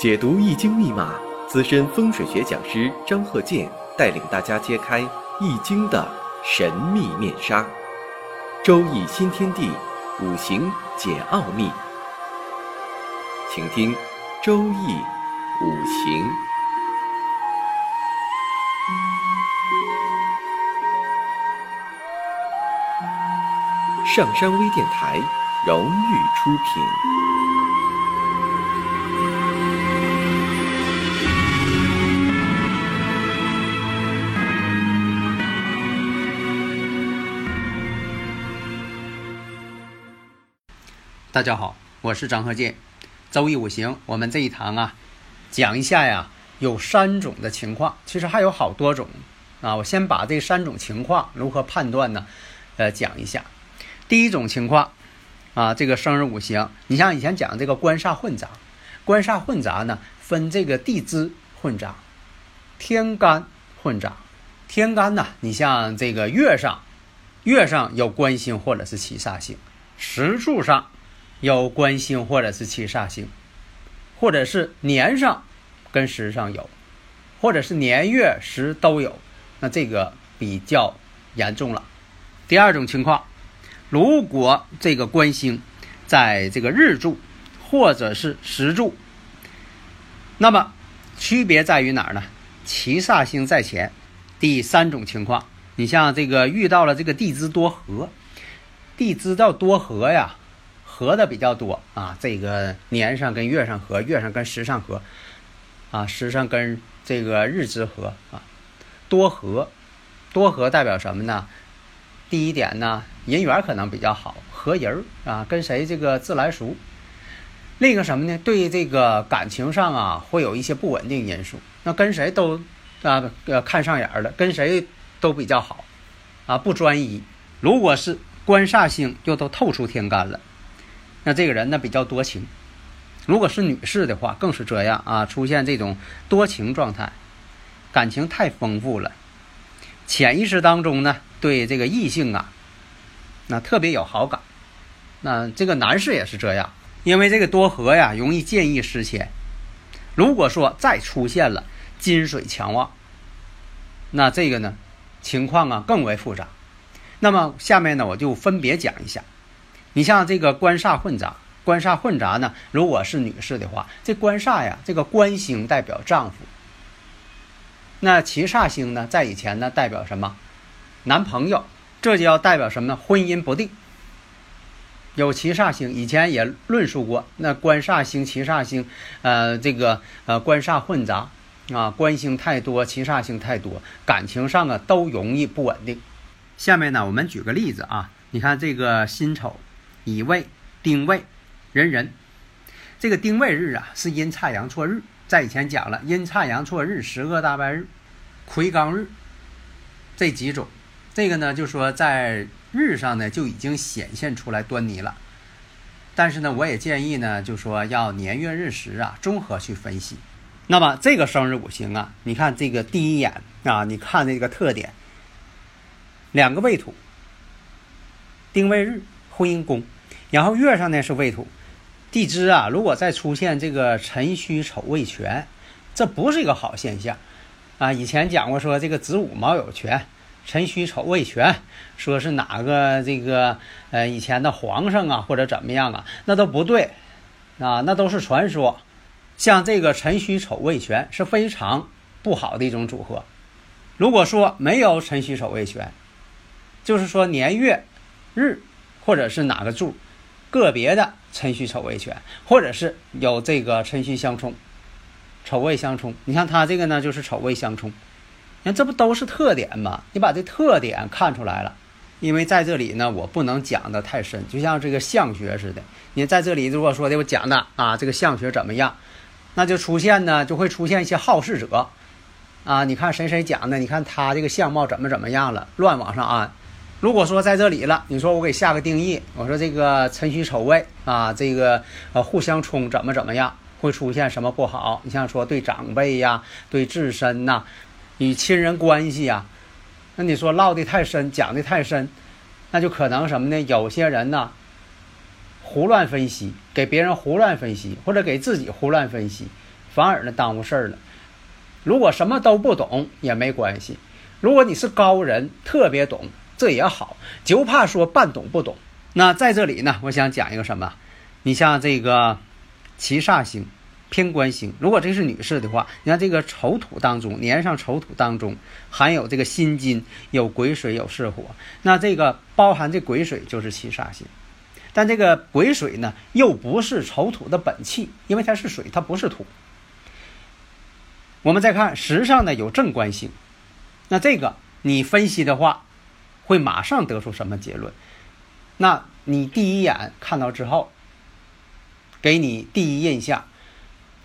解读易经密码，资深风水学讲师张鹤剑带领大家揭开易经的神秘面纱。周易新天地，五行解奥秘。请听周易五行。上山微电台荣誉出品。大家好，我是张鹤剑。周易五行，我们这一堂啊，讲一下呀，有三种的情况，其实还有好多种啊。我先把这三种情况如何判断呢？呃，讲一下。第一种情况，啊，这个生日五行，你像以前讲这个官煞混杂，官煞混杂呢，分这个地支混杂，天干混杂。天干呢，你像这个月上，月上有官星或者是七煞星，时柱上有官星或者是七煞星，或者是年上跟时上有，或者是年月时都有，那这个比较严重了。第二种情况。如果这个官星在这个日柱或者是时柱，那么区别在于哪儿呢？七煞星在前。第三种情况，你像这个遇到了这个地支多合，地支到多合呀，合的比较多啊。这个年上跟月上合，月上跟时上合，啊，时上跟这个日支合啊，多合，多合代表什么呢？第一点呢，人缘可能比较好，合人儿啊，跟谁这个自来熟。另一个什么呢？对这个感情上啊，会有一些不稳定因素。那跟谁都啊呃看上眼了，跟谁都比较好啊，不专一。如果是官煞星又都透出天干了，那这个人呢比较多情。如果是女士的话，更是这样啊，出现这种多情状态，感情太丰富了。潜意识当中呢？对这个异性啊，那特别有好感。那这个男士也是这样，因为这个多合呀，容易见异思迁。如果说再出现了金水强旺，那这个呢情况啊更为复杂。那么下面呢我就分别讲一下。你像这个官煞混杂，官煞混杂呢，如果是女士的话，这官煞呀，这个官星代表丈夫。那七煞星呢，在以前呢代表什么？男朋友，这就要代表什么呢？婚姻不定。有七煞星，以前也论述过。那官煞星、七煞星，呃，这个呃官煞混杂啊，官星太多，七煞星太多，感情上啊都容易不稳定。下面呢，我们举个例子啊，你看这个辛丑、乙未、丁未、壬壬，这个丁未日啊是阴差阳错日，在以前讲了阴差阳错日、十个大败日、魁罡日。这几种。这个呢，就说在日上呢就已经显现出来端倪了，但是呢，我也建议呢，就说要年月日时啊综合去分析。那么这个生日五行啊，你看这个第一眼啊，你看这个特点，两个未土，丁未日婚姻宫，然后月上呢是未土，地支啊，如果再出现这个辰戌丑未全，这不是一个好现象啊。以前讲过说这个子午卯酉全。辰戌丑未全，说是哪个这个呃以前的皇上啊或者怎么样啊，那都不对，啊那都是传说。像这个辰戌丑未全是非常不好的一种组合。如果说没有辰戌丑未全，就是说年月日或者是哪个柱个别的辰戌丑未全，或者是有这个辰戌相冲、丑未相冲。你像他这个呢，就是丑未相冲。你看这不都是特点吗？你把这特点看出来了，因为在这里呢，我不能讲的太深，就像这个相学似的。你在这里如果说的我讲的啊，这个相学怎么样，那就出现呢，就会出现一些好事者啊。你看谁谁讲的，你看他这个相貌怎么怎么样了，乱往上安。如果说在这里了，你说我给下个定义，我说这个辰戌丑未啊，这个呃互相冲怎么怎么样，会出现什么不好？你像说对长辈呀，对自身呐。与亲人关系呀，那你说唠的太深，讲的太深，那就可能什么呢？有些人呢，胡乱分析，给别人胡乱分析，或者给自己胡乱分析，反而呢耽误事儿了。如果什么都不懂也没关系，如果你是高人，特别懂，这也好，就怕说半懂不懂。那在这里呢，我想讲一个什么？你像这个七煞星、偏官星，如果这是女士的话，你看这个丑土当中，年上丑土当中含有这个辛金，有癸水，有巳火，那这个包含这癸水就是七煞星。但这个癸水呢，又不是丑土的本气，因为它是水，它不是土。我们再看时上呢有正官星，那这个你分析的话，会马上得出什么结论？那你第一眼看到之后，给你第一印象，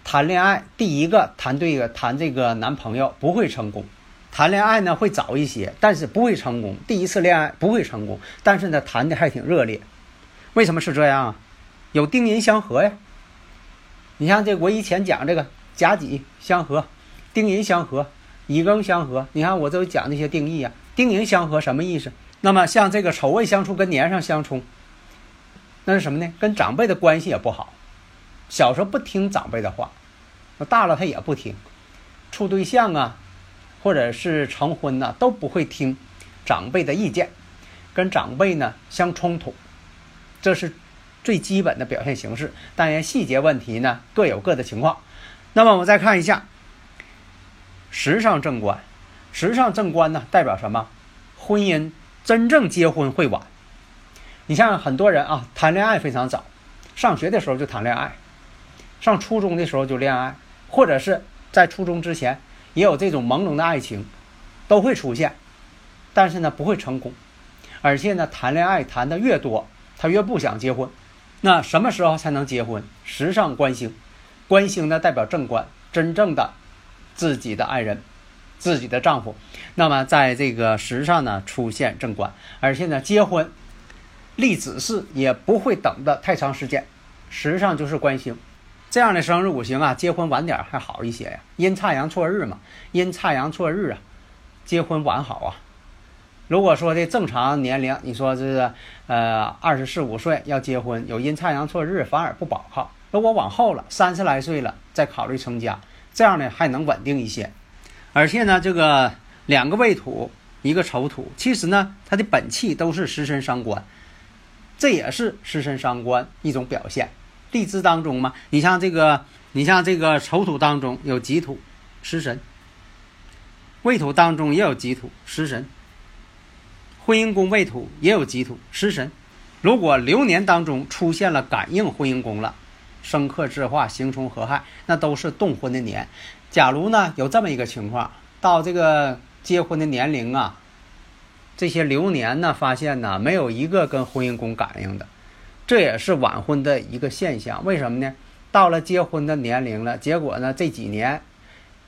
谈恋爱第一个谈对个谈这个男朋友不会成功，谈恋爱呢会早一些，但是不会成功。第一次恋爱不会成功，但是呢谈的还挺热烈。为什么是这样啊？有丁寅相合呀。你像这我以前讲这个甲己相合。丁寅相合，乙庚相合，你看我都讲那些定义啊。丁寅相合什么意思？那么像这个丑未相冲跟年上相冲，那是什么呢？跟长辈的关系也不好。小时候不听长辈的话，那大了他也不听。处对象啊，或者是成婚呐，都不会听长辈的意见，跟长辈呢相冲突，这是最基本的表现形式。当然细节问题呢各有各的情况。那么我们再看一下。时上正官，时上正官呢，代表什么？婚姻真正结婚会晚。你像很多人啊，谈恋爱非常早，上学的时候就谈恋爱，上初中的时候就恋爱，或者是在初中之前也有这种朦胧的爱情，都会出现，但是呢不会成功，而且呢谈恋爱谈的越多，他越不想结婚。那什么时候才能结婚？时上官星，官星呢代表正官，真正的。自己的爱人，自己的丈夫，那么在这个时上呢出现正官，而且呢结婚立子嗣也不会等的太长时间，时上就是官星，这样的生日五行啊，结婚晚点还好一些呀。阴差阳错日嘛，阴差阳错日啊，结婚晚好啊。如果说的正常年龄，你说是呃二十四五岁要结婚，有阴差阳错日反而不保靠。如果往后了三十来岁了再考虑成家。这样呢还能稳定一些，而且呢，这个两个未土，一个丑土，其实呢，它的本气都是食神伤官，这也是食神伤官一种表现。地支当中嘛，你像这个，你像这个丑土当中有己土，食神；未土当中也有己土，食神；婚姻宫未土也有己土，食神。如果流年当中出现了感应婚姻宫了。生克制化，刑冲合害，那都是动婚的年。假如呢有这么一个情况，到这个结婚的年龄啊，这些流年呢发现呢没有一个跟婚姻宫感应的，这也是晚婚的一个现象。为什么呢？到了结婚的年龄了，结果呢这几年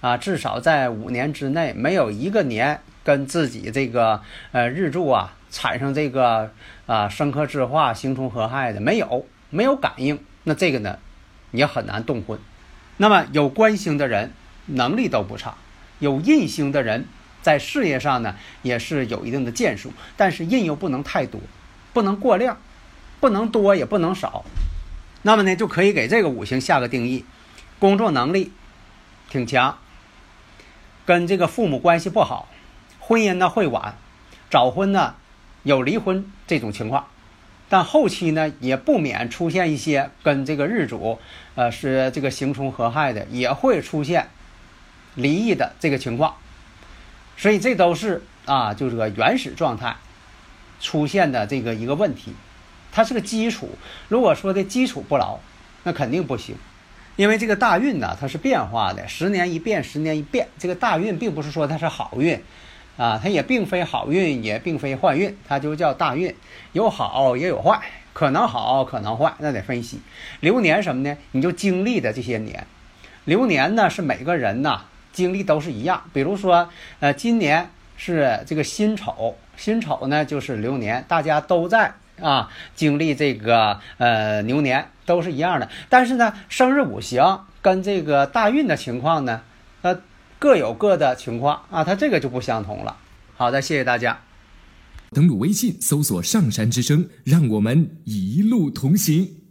啊，至少在五年之内，没有一个年跟自己这个呃日柱啊产生这个啊生克制化、刑冲合害的，没有，没有感应。那这个呢？也很难动婚。那么有官星的人能力都不差，有印星的人在事业上呢也是有一定的建树，但是印又不能太多，不能过量，不能多也不能少。那么呢就可以给这个五行下个定义：工作能力挺强，跟这个父母关系不好，婚姻呢会晚，早婚呢有离婚这种情况。但后期呢，也不免出现一些跟这个日主，呃，是这个刑冲合害的，也会出现离异的这个情况。所以这都是啊，就这个原始状态出现的这个一个问题，它是个基础。如果说的基础不牢，那肯定不行。因为这个大运呢，它是变化的，十年一变，十年一变。这个大运并不是说它是好运。啊，它也并非好运，也并非坏运，它就叫大运，有好也有坏，可能好，可能坏，那得分析。流年什么呢？你就经历的这些年，流年呢是每个人呐经历都是一样。比如说，呃，今年是这个辛丑，辛丑呢就是流年，大家都在啊经历这个呃牛年，都是一样的。但是呢，生日五行跟这个大运的情况呢，呃。各有各的情况啊，它这个就不相同了。好的，谢谢大家。登录微信，搜索“上山之声”，让我们一路同行。